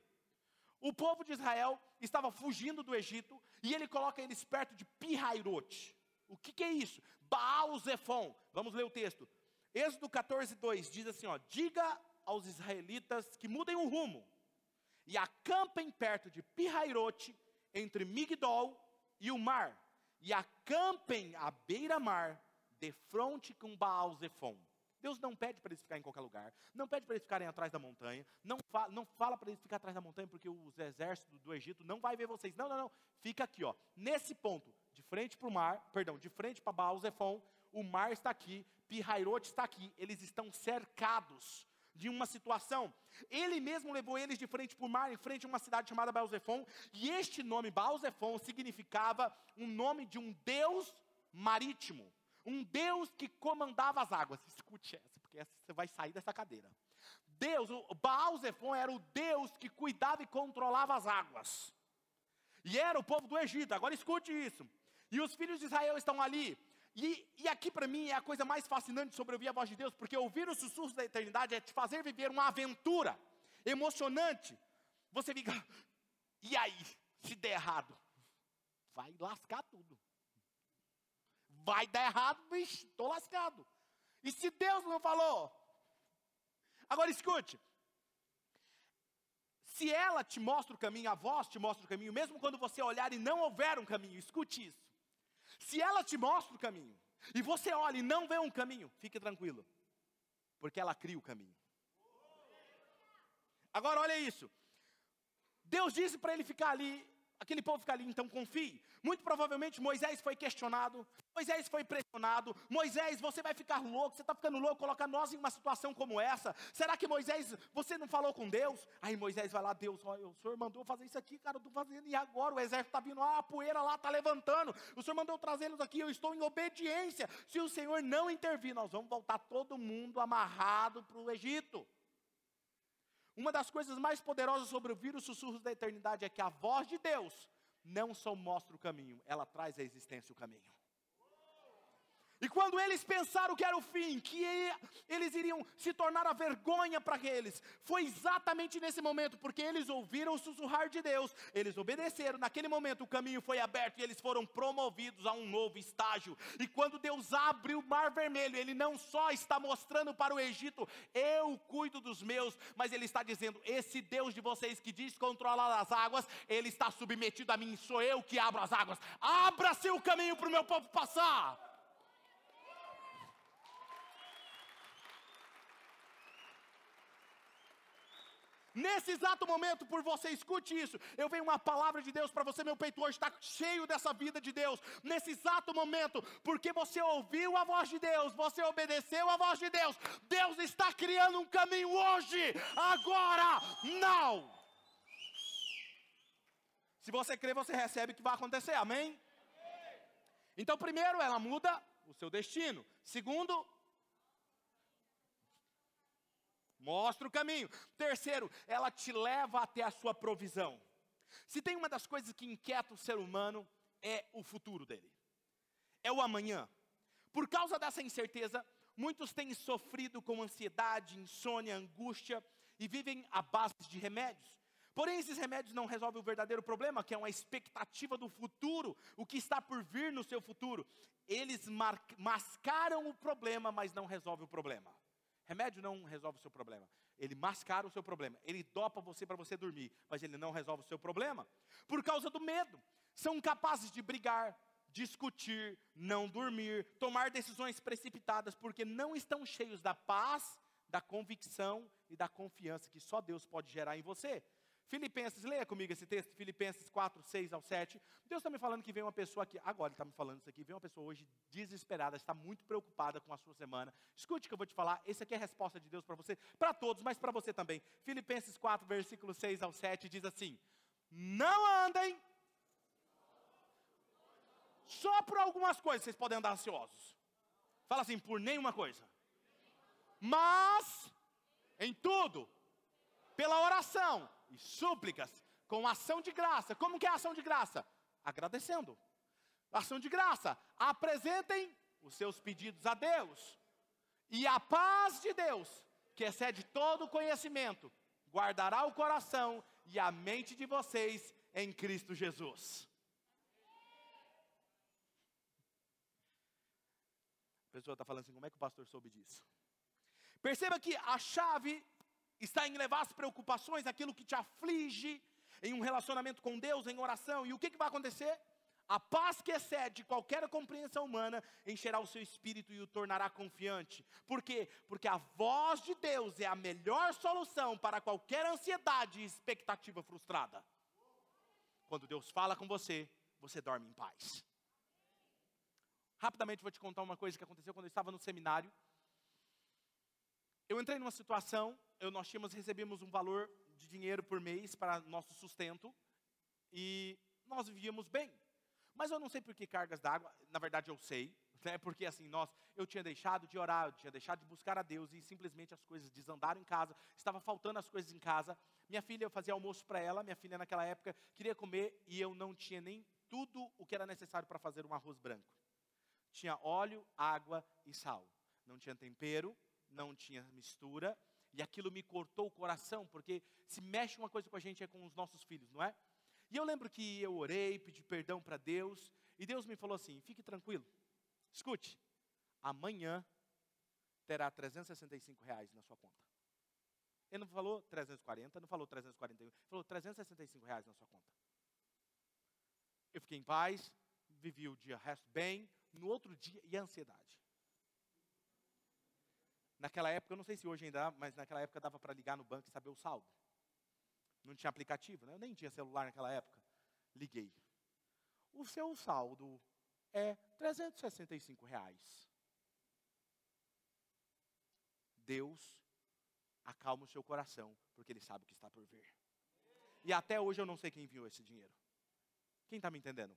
O povo de Israel estava fugindo do Egito e ele coloca eles perto de Pihairote. O que, que é isso? Baal Zephon. Vamos ler o texto. Êxodo 14, 2 diz assim: ó, Diga aos israelitas que mudem o rumo e acampem perto de Pihairote, entre Migdol e o mar, e acampem à beira-mar, de frente com Baal Zephon. Deus não pede para eles ficarem em qualquer lugar, não pede para eles ficarem atrás da montanha, não fala, não fala para eles ficar atrás da montanha porque os exércitos do Egito não vai ver vocês. Não, não, não. Fica aqui, ó. Nesse ponto, de frente para o mar, perdão, de frente para Baal Zephon, o mar está aqui, Pirairote está aqui. Eles estão cercados de uma situação. Ele mesmo levou eles de frente para o mar, em frente a uma cidade chamada Baal-Zephon, e este nome Baal-Zephon significava um nome de um deus marítimo um Deus que comandava as águas. Escute essa, porque essa você vai sair dessa cadeira. Deus, o Baal Zephon era o Deus que cuidava e controlava as águas. E era o povo do Egito. Agora escute isso. E os filhos de Israel estão ali. E, e aqui para mim é a coisa mais fascinante sobre ouvir a voz de Deus, porque ouvir os sussurros da eternidade é te fazer viver uma aventura emocionante. Você fica, e aí, se der errado? Vai lascar tudo vai dar errado, bicho, estou lascado. E se Deus não falou? Agora escute. Se ela te mostra o caminho, a voz te mostra o caminho, mesmo quando você olhar e não houver um caminho, escute isso. Se ela te mostra o caminho, e você olha e não vê um caminho, fique tranquilo, porque ela cria o caminho. Agora olha isso. Deus disse para ele ficar ali Aquele povo fica ali, então confie. Muito provavelmente Moisés foi questionado, Moisés foi pressionado. Moisés, você vai ficar louco, você está ficando louco, colocar nós em uma situação como essa. Será que Moisés, você não falou com Deus? Aí Moisés vai lá, Deus, ó, o senhor mandou fazer isso aqui, cara, eu estou fazendo, e agora o exército está vindo, ah, a poeira lá está levantando. O senhor mandou trazê-los aqui, eu estou em obediência. Se o senhor não intervir, nós vamos voltar todo mundo amarrado para o Egito. Uma das coisas mais poderosas sobre ouvir os sussurros da eternidade é que a voz de Deus não só mostra o caminho, ela traz à existência o caminho. E quando eles pensaram que era o fim, que eles iriam se tornar a vergonha para eles, foi exatamente nesse momento, porque eles ouviram o sussurrar de Deus, eles obedeceram, naquele momento o caminho foi aberto e eles foram promovidos a um novo estágio. E quando Deus abre o mar vermelho, Ele não só está mostrando para o Egito, eu cuido dos meus, mas Ele está dizendo: esse Deus de vocês que diz controlar as águas, Ele está submetido a mim, sou eu que abro as águas, abra-se o caminho para o meu povo passar. Nesse exato momento, por você, escute isso. Eu venho uma palavra de Deus para você, meu peito hoje está cheio dessa vida de Deus. Nesse exato momento, porque você ouviu a voz de Deus, você obedeceu a voz de Deus. Deus está criando um caminho hoje, agora, não. Se você crê, você recebe o que vai acontecer, amém? Então, primeiro, ela muda o seu destino. Segundo, mostra o caminho. Terceiro, ela te leva até a sua provisão. Se tem uma das coisas que inquieta o ser humano, é o futuro dele, é o amanhã. Por causa dessa incerteza, muitos têm sofrido com ansiedade, insônia, angústia e vivem à base de remédios. Porém, esses remédios não resolvem o verdadeiro problema, que é uma expectativa do futuro, o que está por vir no seu futuro. Eles mascaram o problema, mas não resolvem o problema. Remédio não resolve o seu problema. Ele mascara o seu problema. Ele dopa você para você dormir, mas ele não resolve o seu problema. Por causa do medo. São capazes de brigar, discutir, não dormir, tomar decisões precipitadas, porque não estão cheios da paz, da convicção e da confiança que só Deus pode gerar em você. Filipenses, leia comigo esse texto, Filipenses 4, 6 ao 7. Deus está me falando que vem uma pessoa aqui, agora Ele está me falando isso aqui, vem uma pessoa hoje desesperada, está muito preocupada com a sua semana. Escute o que eu vou te falar, esse aqui é a resposta de Deus para você, para todos, mas para você também. Filipenses 4, versículo 6 ao 7 diz assim: Não andem só por algumas coisas, vocês podem andar ansiosos. Fala assim, por nenhuma coisa. Mas, em tudo, pela oração e súplicas, com ação de graça. Como que é ação de graça? Agradecendo. Ação de graça. Apresentem os seus pedidos a Deus. E a paz de Deus, que excede todo conhecimento, guardará o coração e a mente de vocês em Cristo Jesus. A pessoa está falando assim: como é que o pastor soube disso? Perceba que a chave está em levar as preocupações, aquilo que te aflige, em um relacionamento com Deus, em oração. E o que, que vai acontecer? A paz que excede qualquer compreensão humana encherá o seu espírito e o tornará confiante. Por quê? Porque a voz de Deus é a melhor solução para qualquer ansiedade e expectativa frustrada. Quando Deus fala com você, você dorme em paz. Rapidamente vou te contar uma coisa que aconteceu quando eu estava no seminário. Eu entrei numa situação, eu, nós tínhamos, recebemos um valor de dinheiro por mês para nosso sustento e nós vivíamos bem. Mas eu não sei por que cargas d'água, na verdade eu sei, né, porque assim, nós, eu tinha deixado de orar, eu tinha deixado de buscar a Deus e simplesmente as coisas desandaram em casa, estava faltando as coisas em casa. Minha filha, eu fazia almoço para ela, minha filha naquela época queria comer e eu não tinha nem tudo o que era necessário para fazer um arroz branco. Tinha óleo, água e sal. Não tinha tempero, não tinha mistura, e aquilo me cortou o coração, porque se mexe uma coisa com a gente é com os nossos filhos, não é? E eu lembro que eu orei, pedi perdão para Deus, e Deus me falou assim: fique tranquilo, escute, amanhã terá 365 reais na sua conta. Ele não falou 340, não falou 341, falou 365 reais na sua conta. Eu fiquei em paz, vivi o dia resto bem, no outro dia, e a ansiedade. Naquela época, eu não sei se hoje ainda, mas naquela época dava para ligar no banco e saber o saldo. Não tinha aplicativo, né? Eu nem tinha celular naquela época. Liguei. O seu saldo é 365 reais. Deus acalma o seu coração, porque Ele sabe o que está por vir. E até hoje eu não sei quem enviou esse dinheiro. Quem está me entendendo?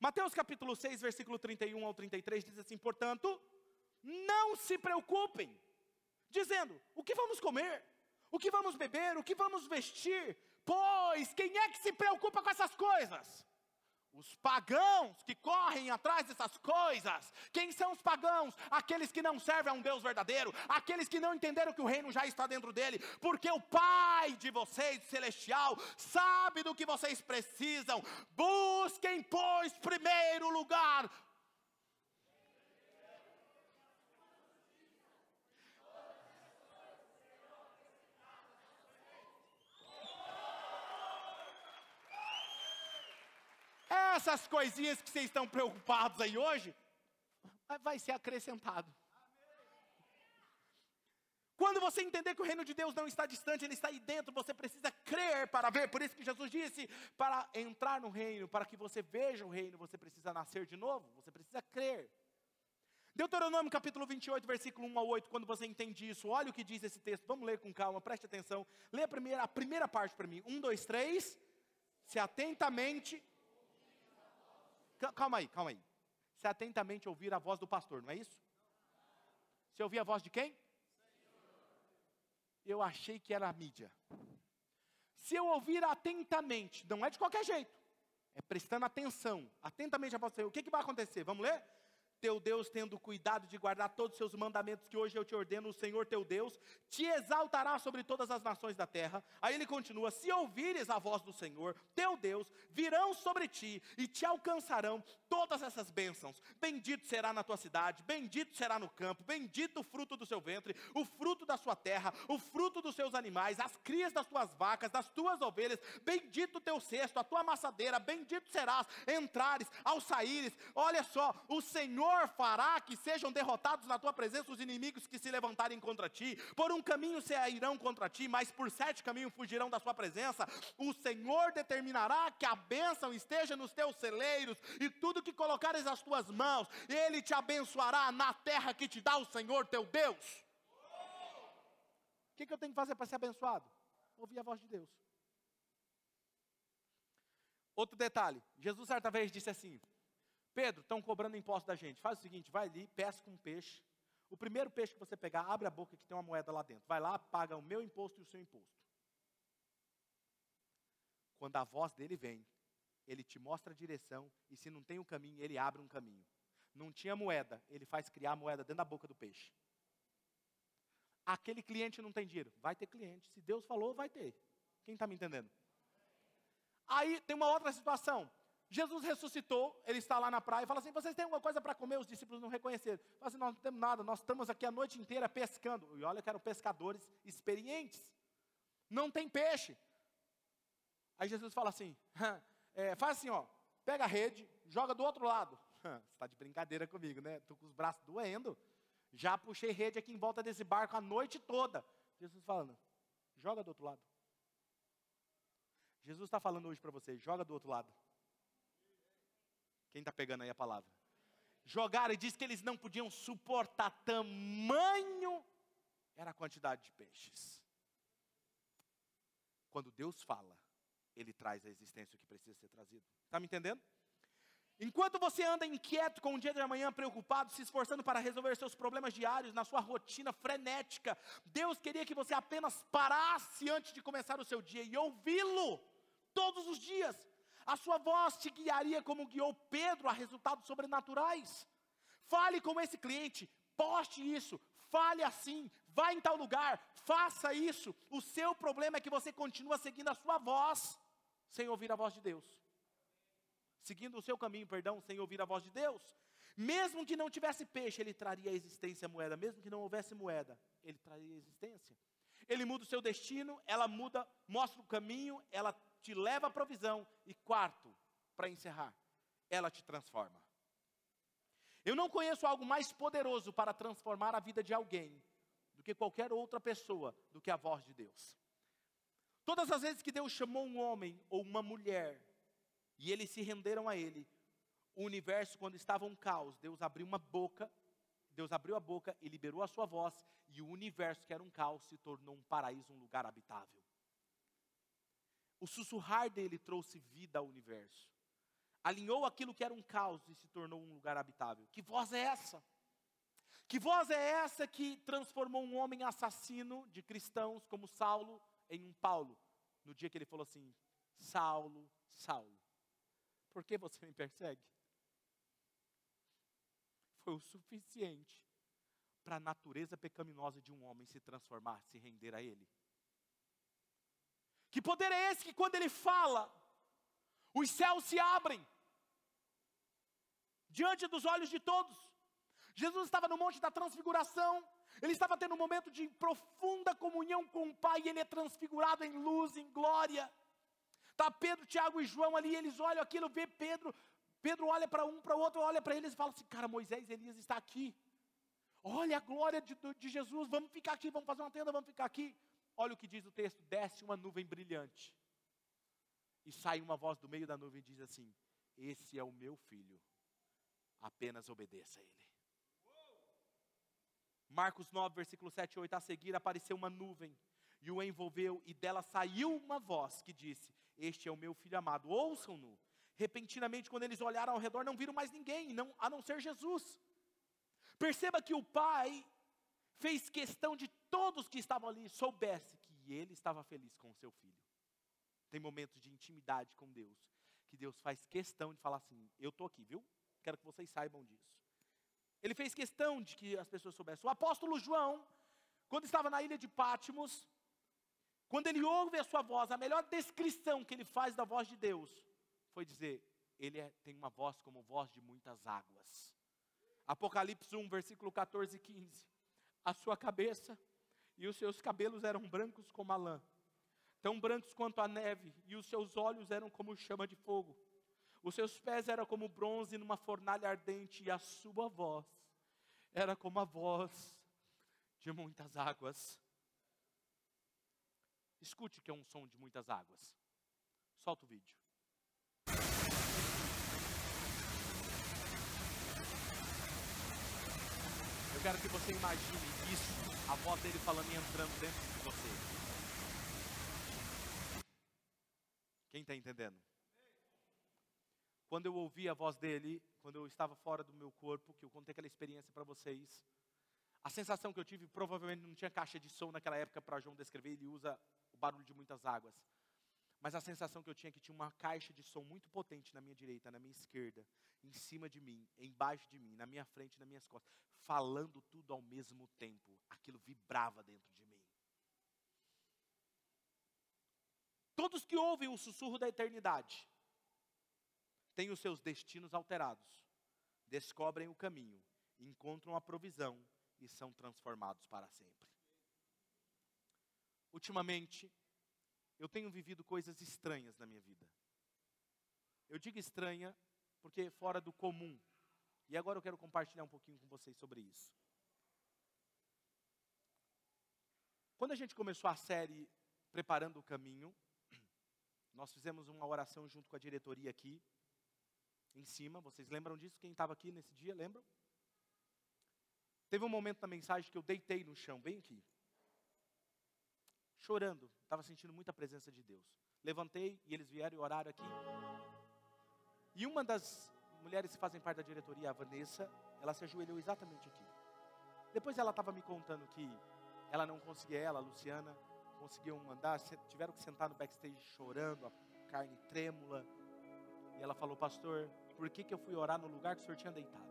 Mateus capítulo 6, versículo 31 ao 33 diz assim: Portanto, não se preocupem, dizendo: o que vamos comer? O que vamos beber? O que vamos vestir? Pois quem é que se preocupa com essas coisas? Os pagãos que correm atrás dessas coisas. Quem são os pagãos? Aqueles que não servem a um Deus verdadeiro, aqueles que não entenderam que o reino já está dentro dele, porque o Pai de vocês, celestial, sabe do que vocês precisam. Busquem, pois, primeiro lugar essas coisinhas que vocês estão preocupados aí hoje, vai ser acrescentado. Quando você entender que o reino de Deus não está distante, ele está aí dentro, você precisa crer para ver. Por isso que Jesus disse: para entrar no reino, para que você veja o reino, você precisa nascer de novo, você precisa crer. Deuteronômio capítulo 28, versículo 1 ao 8, quando você entende isso, olha o que diz esse texto, vamos ler com calma, preste atenção. Lê a primeira, a primeira parte para mim. Um, dois, três. Se atentamente Calma aí, calma aí. Se atentamente ouvir a voz do pastor, não é isso? Se ouvir a voz de quem? Eu achei que era a mídia. Se eu ouvir atentamente, não é de qualquer jeito, é prestando atenção, atentamente a Senhor, o que, que vai acontecer? Vamos ler? Teu Deus, tendo cuidado de guardar todos os seus mandamentos que hoje eu te ordeno, o Senhor teu Deus, te exaltará sobre todas as nações da terra. Aí ele continua: se ouvires a voz do Senhor, teu Deus, virão sobre ti e te alcançarão todas essas bênçãos. Bendito será na tua cidade, bendito será no campo, bendito o fruto do seu ventre, o fruto da sua terra, o fruto dos seus animais, as crias das tuas vacas, das tuas ovelhas, bendito o teu cesto, a tua amassadeira, bendito serás, entrares, ao saíres. Olha só, o Senhor Senhor fará que sejam derrotados na tua presença os inimigos que se levantarem contra ti. Por um caminho se irão contra ti, mas por sete caminhos fugirão da sua presença. O Senhor determinará que a bênção esteja nos teus celeiros e tudo que colocares as tuas mãos, Ele te abençoará na terra que te dá o Senhor teu Deus. O que, que eu tenho que fazer para ser abençoado? Ouvir a voz de Deus. Outro detalhe: Jesus certa vez disse assim: Pedro, estão cobrando imposto da gente. Faz o seguinte, vai ali, pesca um peixe. O primeiro peixe que você pegar, abre a boca que tem uma moeda lá dentro. Vai lá, paga o meu imposto e o seu imposto. Quando a voz dele vem, ele te mostra a direção e se não tem um caminho, ele abre um caminho. Não tinha moeda, ele faz criar a moeda dentro da boca do peixe. Aquele cliente não tem dinheiro, vai ter cliente. Se Deus falou, vai ter. Quem está me entendendo? Aí tem uma outra situação. Jesus ressuscitou, ele está lá na praia e fala assim: vocês têm alguma coisa para comer? Os discípulos não reconheceram. Fala assim: nós não temos nada, nós estamos aqui a noite inteira pescando. E olha que eram pescadores experientes. Não tem peixe. Aí Jesus fala assim: é, faz assim, ó, pega a rede, joga do outro lado. [LAUGHS] Você está de brincadeira comigo, né? Estou com os braços doendo. Já puxei rede aqui em volta desse barco a noite toda. Jesus falando: joga do outro lado. Jesus está falando hoje para vocês: joga do outro lado. Quem está pegando aí a palavra? Jogaram e diz que eles não podiam suportar tamanho era a quantidade de peixes. Quando Deus fala, Ele traz a existência o que precisa ser trazido. Está me entendendo? Enquanto você anda inquieto com o dia de amanhã, preocupado, se esforçando para resolver seus problemas diários, na sua rotina frenética, Deus queria que você apenas parasse antes de começar o seu dia e ouvi-lo todos os dias. A sua voz te guiaria como guiou Pedro a resultados sobrenaturais. Fale com esse cliente, poste isso, fale assim, vá em tal lugar, faça isso. O seu problema é que você continua seguindo a sua voz, sem ouvir a voz de Deus. Seguindo o seu caminho, perdão, sem ouvir a voz de Deus. Mesmo que não tivesse peixe, ele traria a existência a moeda. Mesmo que não houvesse moeda, ele traria a existência. Ele muda o seu destino, ela muda, mostra o caminho, ela te leva à provisão. E quarto, para encerrar, ela te transforma. Eu não conheço algo mais poderoso para transformar a vida de alguém do que qualquer outra pessoa, do que a voz de Deus. Todas as vezes que Deus chamou um homem ou uma mulher e eles se renderam a Ele, o universo, quando estava um caos, Deus abriu uma boca, Deus abriu a boca e liberou a sua voz, e o universo, que era um caos, se tornou um paraíso, um lugar habitável. O sussurrar dele trouxe vida ao universo. Alinhou aquilo que era um caos e se tornou um lugar habitável. Que voz é essa? Que voz é essa que transformou um homem assassino de cristãos como Saulo em um Paulo? No dia que ele falou assim: Saulo, Saulo, por que você me persegue? Foi o suficiente para a natureza pecaminosa de um homem se transformar, se render a ele. Que poder é esse que quando ele fala, os céus se abrem diante dos olhos de todos? Jesus estava no Monte da Transfiguração, ele estava tendo um momento de profunda comunhão com o Pai, e ele é transfigurado em luz, em glória. Está Pedro, Tiago e João ali, eles olham aquilo, vê Pedro, Pedro olha para um, para o outro, olha para eles e fala assim: Cara, Moisés, Elias está aqui. Olha a glória de, de Jesus, vamos ficar aqui, vamos fazer uma tenda, vamos ficar aqui. Olha o que diz o texto: desce uma nuvem brilhante. E sai uma voz do meio da nuvem e diz assim: Esse é o meu filho, apenas obedeça a ele. Marcos 9, versículo 7 e 8, a seguir apareceu uma nuvem e o envolveu, e dela saiu uma voz que disse: Este é o meu filho amado, ouçam-no. Repentinamente, quando eles olharam ao redor, não viram mais ninguém, não, a não ser Jesus. Perceba que o pai fez questão de todos que estavam ali soubesse que ele estava feliz com o seu filho. Tem momentos de intimidade com Deus, que Deus faz questão de falar assim: Eu estou aqui, viu? Quero que vocês saibam disso. Ele fez questão de que as pessoas soubessem. O apóstolo João, quando estava na ilha de Pátimos, quando ele ouve a sua voz, a melhor descrição que ele faz da voz de Deus foi dizer: Ele é, tem uma voz como voz de muitas águas. Apocalipse 1, versículo 14 e 15. A sua cabeça e os seus cabelos eram brancos como a lã, tão brancos quanto a neve, e os seus olhos eram como chama de fogo. Os seus pés eram como bronze numa fornalha ardente, e a sua voz era como a voz de muitas águas. Escute que é um som de muitas águas. Solta o vídeo. Eu quero que você imagine isso, a voz dele falando e entrando dentro de você. Quem está entendendo? Quando eu ouvi a voz dele, quando eu estava fora do meu corpo, que eu contei aquela experiência para vocês, a sensação que eu tive, provavelmente não tinha caixa de som naquela época para João descrever, ele usa o barulho de muitas águas. Mas a sensação que eu tinha é que tinha uma caixa de som muito potente na minha direita, na minha esquerda, em cima de mim, embaixo de mim, na minha frente, nas minhas costas, falando tudo ao mesmo tempo. Aquilo vibrava dentro de mim. Todos que ouvem o sussurro da eternidade têm os seus destinos alterados, descobrem o caminho, encontram a provisão e são transformados para sempre. Ultimamente, eu tenho vivido coisas estranhas na minha vida. Eu digo estranha porque é fora do comum. E agora eu quero compartilhar um pouquinho com vocês sobre isso. Quando a gente começou a série Preparando o Caminho, nós fizemos uma oração junto com a diretoria aqui, em cima. Vocês lembram disso? Quem estava aqui nesse dia, lembram? Teve um momento na mensagem que eu deitei no chão, bem aqui chorando, estava sentindo muita presença de Deus. Levantei e eles vieram e oraram aqui. E uma das mulheres que fazem parte da diretoria, a Vanessa, ela se ajoelhou exatamente aqui. Depois ela estava me contando que ela não conseguia, ela, a Luciana, conseguiam andar, tiveram que sentar no backstage chorando, a carne trêmula. E ela falou, pastor, por que, que eu fui orar no lugar que o senhor tinha deitado?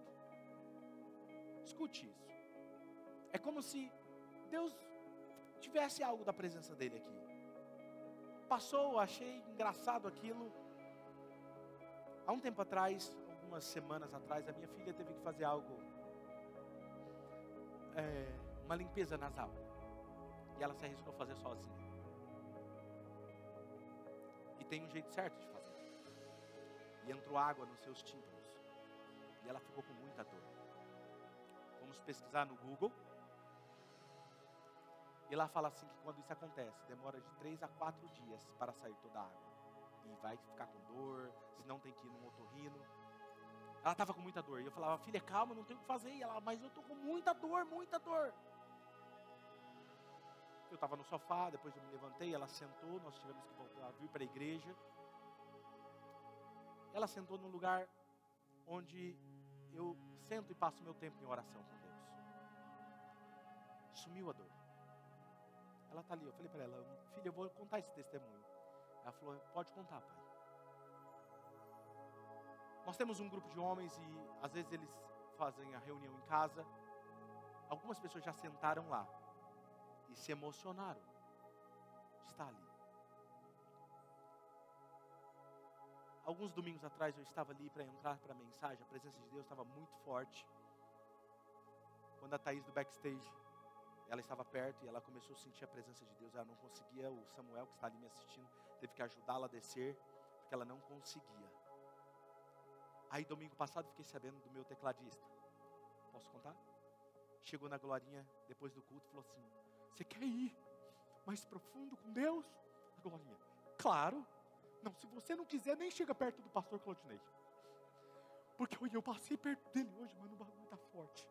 Escute isso. É como se Deus tivesse algo da presença dele aqui. Passou, achei engraçado aquilo. Há um tempo atrás, algumas semanas atrás, a minha filha teve que fazer algo, é, uma limpeza nasal. E ela se arriscou a fazer sozinha. E tem um jeito certo de fazer. E entrou água nos seus tímpanos. E ela ficou com muita dor. Vamos pesquisar no Google E lá fala assim que quando isso acontece, demora de três a quatro dias para sair toda a água. E vai ficar com dor, se não tem que ir no otorrino. Ela estava com muita dor. E eu falava, filha, calma, não tenho o que fazer. E ela, mas eu estou com muita dor, muita dor. Eu estava no sofá, depois eu me levantei, ela sentou, nós tivemos que voltar, vir para a igreja. Ela sentou num lugar onde eu sento e passo meu tempo em oração com Deus. Sumiu a dor. Ela está ali, eu falei para ela, filha, eu vou contar esse testemunho. Ela falou, pode contar, pai. Nós temos um grupo de homens e às vezes eles fazem a reunião em casa. Algumas pessoas já sentaram lá e se emocionaram estar ali. Alguns domingos atrás eu estava ali para entrar para a mensagem, a presença de Deus estava muito forte. Quando a Thaís do backstage, ela estava perto e ela começou a sentir a presença de Deus, ela não conseguia, o Samuel que está ali me assistindo, teve que ajudá-la a descer, porque ela não conseguia. Aí domingo passado fiquei sabendo do meu tecladista. Posso contar? Chegou na Glorinha depois do culto e falou assim: Você quer ir mais profundo com Deus? A Glorinha, claro. Não, se você não quiser, nem chega perto do pastor Claudinei. Porque eu, passei perto dele hoje, mas o bagulho está forte.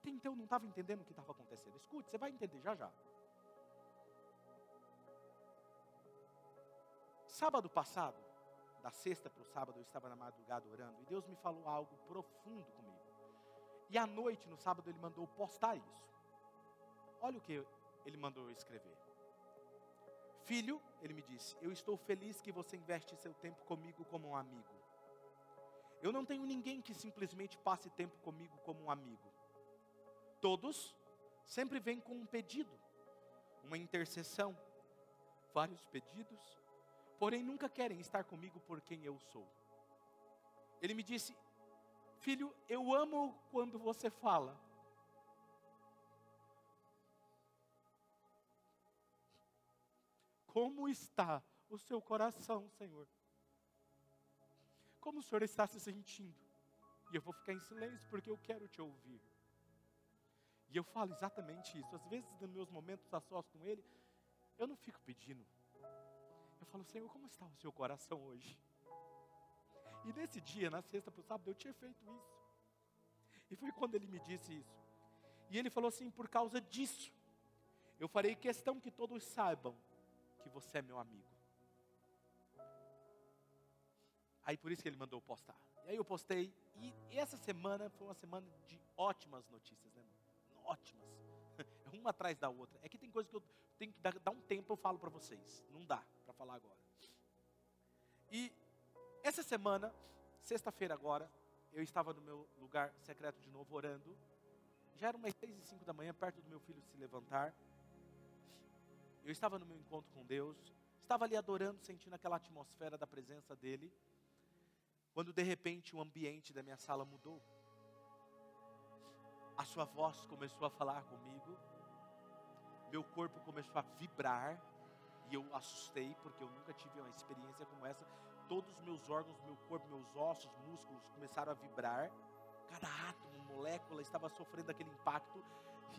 Até então eu não estava entendendo o que estava acontecendo. Escute, você vai entender já já. Sábado passado, da sexta para o sábado, eu estava na madrugada orando e Deus me falou algo profundo comigo. E à noite, no sábado, Ele mandou postar isso. Olha o que Ele mandou escrever. Filho, ele me disse, eu estou feliz que você investe seu tempo comigo como um amigo. Eu não tenho ninguém que simplesmente passe tempo comigo como um amigo. Todos sempre vêm com um pedido, uma intercessão, vários pedidos, porém nunca querem estar comigo por quem eu sou. Ele me disse, filho, eu amo quando você fala, Como está o seu coração, Senhor? Como o Senhor está se sentindo? E eu vou ficar em silêncio porque eu quero te ouvir. E eu falo exatamente isso. Às vezes, nos meus momentos a sós com Ele, eu não fico pedindo. Eu falo, Senhor, como está o seu coração hoje? E nesse dia, na sexta para o sábado, eu tinha feito isso. E foi quando ele me disse isso. E ele falou assim: por causa disso, eu farei questão que todos saibam que você é meu amigo. Aí por isso que ele mandou postar. E aí eu postei. E essa semana foi uma semana de ótimas notícias, né? Ótimas. [LAUGHS] Uma atrás da outra. É que tem coisa que eu tenho que dar, dar um tempo eu falo para vocês. Não dá para falar agora. E essa semana, sexta-feira agora, eu estava no meu lugar secreto de novo orando. Já eram umas seis e cinco da manhã, perto do meu filho se levantar. Eu estava no meu encontro com Deus, estava ali adorando, sentindo aquela atmosfera da presença dEle, quando de repente o ambiente da minha sala mudou. A sua voz começou a falar comigo, meu corpo começou a vibrar, e eu assustei, porque eu nunca tive uma experiência como essa. Todos os meus órgãos, meu corpo, meus ossos, músculos começaram a vibrar. Cada átomo, molécula estava sofrendo aquele impacto.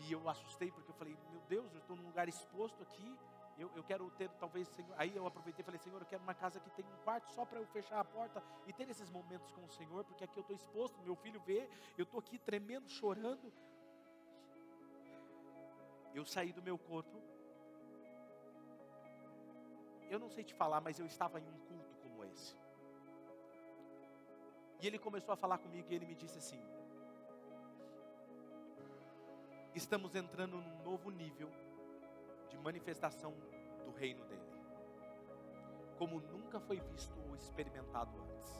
E eu assustei porque eu falei, meu Deus, eu estou num lugar exposto aqui. Eu, eu quero ter, talvez, Senhor. Aí eu aproveitei e falei, Senhor, eu quero uma casa que tem um quarto só para eu fechar a porta e ter esses momentos com o Senhor, porque aqui eu estou exposto, meu filho vê, eu estou aqui tremendo, chorando. Eu saí do meu corpo. Eu não sei te falar, mas eu estava em um culto como esse. E ele começou a falar comigo e ele me disse assim: estamos entrando num novo nível de manifestação do reino dele, como nunca foi visto ou experimentado antes.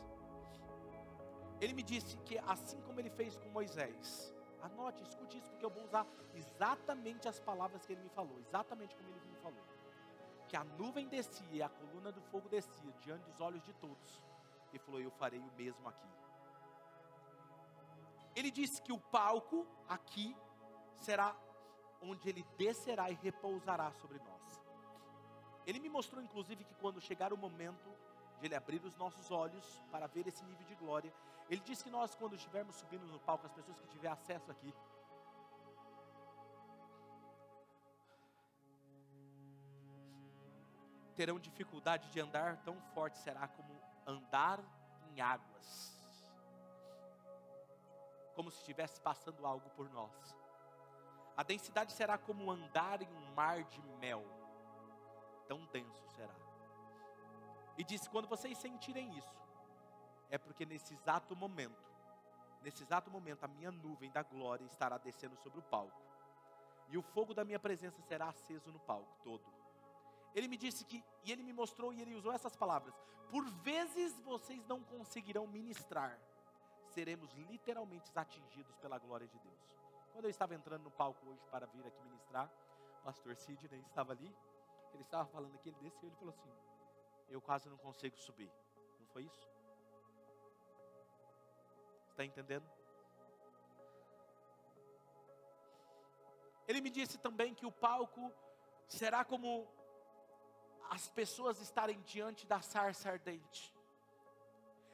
Ele me disse que assim como ele fez com Moisés, anote, escute isso, porque eu vou usar exatamente as palavras que ele me falou, exatamente como ele me falou. Que a nuvem descia e a coluna do fogo descia diante dos olhos de todos. E falou: Eu farei o mesmo aqui. Ele disse que o palco aqui será onde ele descerá e repousará sobre nós. Ele me mostrou, inclusive, que quando chegar o momento de ele abrir os nossos olhos para ver esse nível de glória, ele disse que nós, quando estivermos subindo no palco, as pessoas que tiver acesso aqui, terão dificuldade de andar, tão forte será como andar em águas, como se estivesse passando algo por nós. A densidade será como andar em um mar de mel. Tão denso será. E disse: quando vocês sentirem isso, é porque nesse exato momento, nesse exato momento, a minha nuvem da glória estará descendo sobre o palco. E o fogo da minha presença será aceso no palco todo. Ele me disse que, e ele me mostrou, e ele usou essas palavras: por vezes vocês não conseguirão ministrar, seremos literalmente atingidos pela glória de Deus. Quando eu estava entrando no palco hoje para vir aqui ministrar, o pastor Sidney estava ali, ele estava falando aqui, ele desceu, ele falou assim: Eu quase não consigo subir. Não foi isso? Está entendendo? Ele me disse também que o palco será como as pessoas estarem diante da sarça ardente.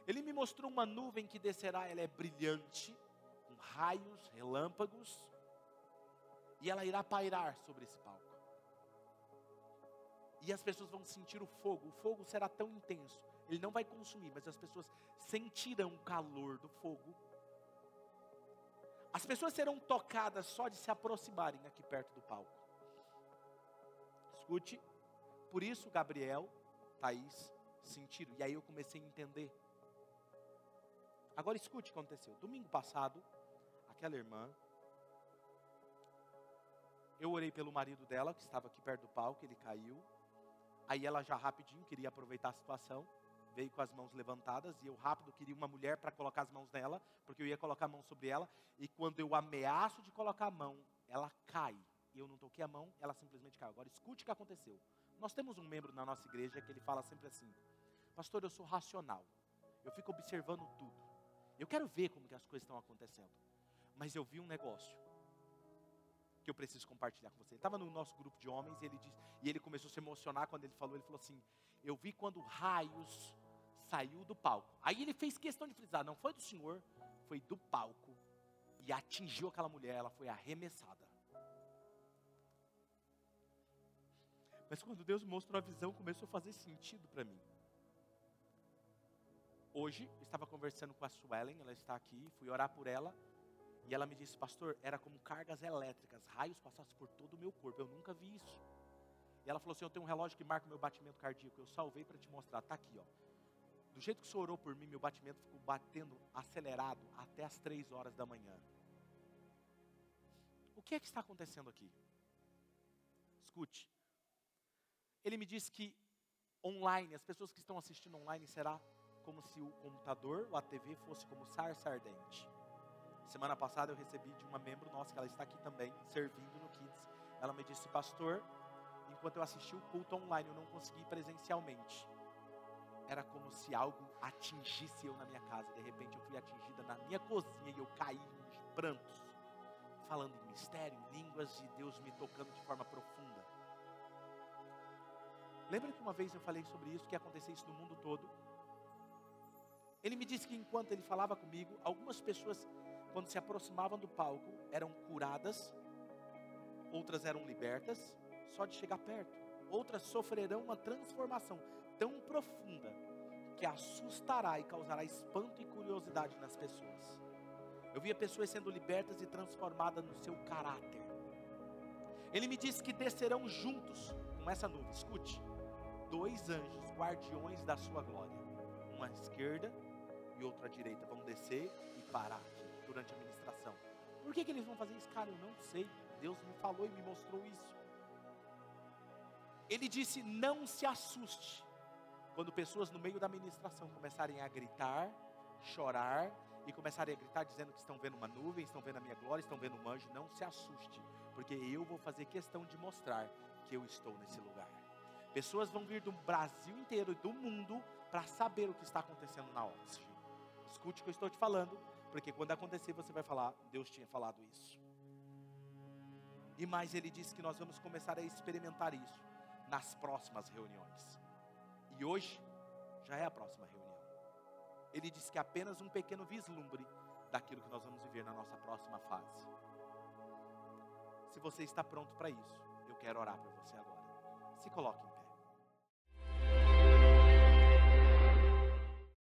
Ele me mostrou uma nuvem que descerá, ela é brilhante, raios, relâmpagos, e ela irá pairar sobre esse palco. E as pessoas vão sentir o fogo, o fogo será tão intenso, ele não vai consumir, mas as pessoas sentirão o calor do fogo. As pessoas serão tocadas só de se aproximarem aqui perto do palco. Escute, por isso Gabriel, Thaís sentiram. E aí eu comecei a entender. Agora escute o que aconteceu. Domingo passado, aquela irmã, eu orei pelo marido dela, que estava aqui perto do palco, ele caiu. Aí ela já rapidinho queria aproveitar a situação, veio com as mãos levantadas e eu rápido queria uma mulher para colocar as mãos nela, porque eu ia colocar a mão sobre ela. E quando eu ameaço de colocar a mão, ela cai. E eu não toquei a mão, ela simplesmente caiu. Agora escute o que aconteceu. Nós temos um membro na nossa igreja que ele fala sempre assim: Pastor, eu sou racional. Eu fico observando tudo. Eu quero ver como que as coisas estão acontecendo. Mas eu vi um negócio que eu preciso compartilhar com você. Ele estava no nosso grupo de homens e ele disse, e ele começou a se emocionar quando ele falou, ele falou assim: "Eu vi quando raios saiu do palco". Aí ele fez questão de frisar, não foi do Senhor, foi do palco e atingiu aquela mulher, ela foi arremessada. Mas quando Deus mostrou a visão, começou a fazer sentido para mim. Hoje, estava conversando com a Suelen, ela está aqui, fui orar por ela. E ela me disse, pastor, era como cargas elétricas, raios passassem por todo o meu corpo. Eu nunca vi isso. E ela falou assim: Eu tenho um relógio que marca o meu batimento cardíaco. Eu salvei para te mostrar. Está aqui, ó. Do jeito que o senhor orou por mim, meu batimento ficou batendo acelerado até as três horas da manhã. O que é que está acontecendo aqui? Escute. Ele me disse que online, as pessoas que estão assistindo online, será como se o computador ou a TV fosse como sarça ardente. Semana passada eu recebi de uma membro nossa, que ela está aqui também, servindo no Kids. Ela me disse, pastor, enquanto eu assisti o culto online, eu não consegui presencialmente. Era como se algo atingisse eu na minha casa. De repente eu fui atingida na minha cozinha e eu caí em prantos, falando em mistério, em línguas, e Deus me tocando de forma profunda. Lembra que uma vez eu falei sobre isso, que ia acontecer isso no mundo todo? Ele me disse que enquanto ele falava comigo, algumas pessoas, quando se aproximavam do palco, eram curadas, outras eram libertas, só de chegar perto. Outras sofrerão uma transformação tão profunda que assustará e causará espanto e curiosidade nas pessoas. Eu via pessoas sendo libertas e transformadas no seu caráter. Ele me disse que descerão juntos com essa nuvem. Escute dois anjos, guardiões da sua glória. Um à esquerda e outro à direita. Vão descer e parar durante a ministração. Por que, que eles vão fazer isso? Cara, eu não sei. Deus me falou e me mostrou isso. Ele disse: não se assuste. Quando pessoas no meio da ministração começarem a gritar, chorar e começarem a gritar dizendo que estão vendo uma nuvem, estão vendo a minha glória, estão vendo um anjo, não se assuste, porque eu vou fazer questão de mostrar que eu estou nesse lugar. Pessoas vão vir do Brasil inteiro e do mundo para saber o que está acontecendo na Oxford. Escute o que eu estou te falando, porque quando acontecer você vai falar, Deus tinha falado isso. E mais, ele disse que nós vamos começar a experimentar isso nas próximas reuniões. E hoje já é a próxima reunião. Ele disse que é apenas um pequeno vislumbre daquilo que nós vamos viver na nossa próxima fase. Se você está pronto para isso, eu quero orar por você agora. Se coloque em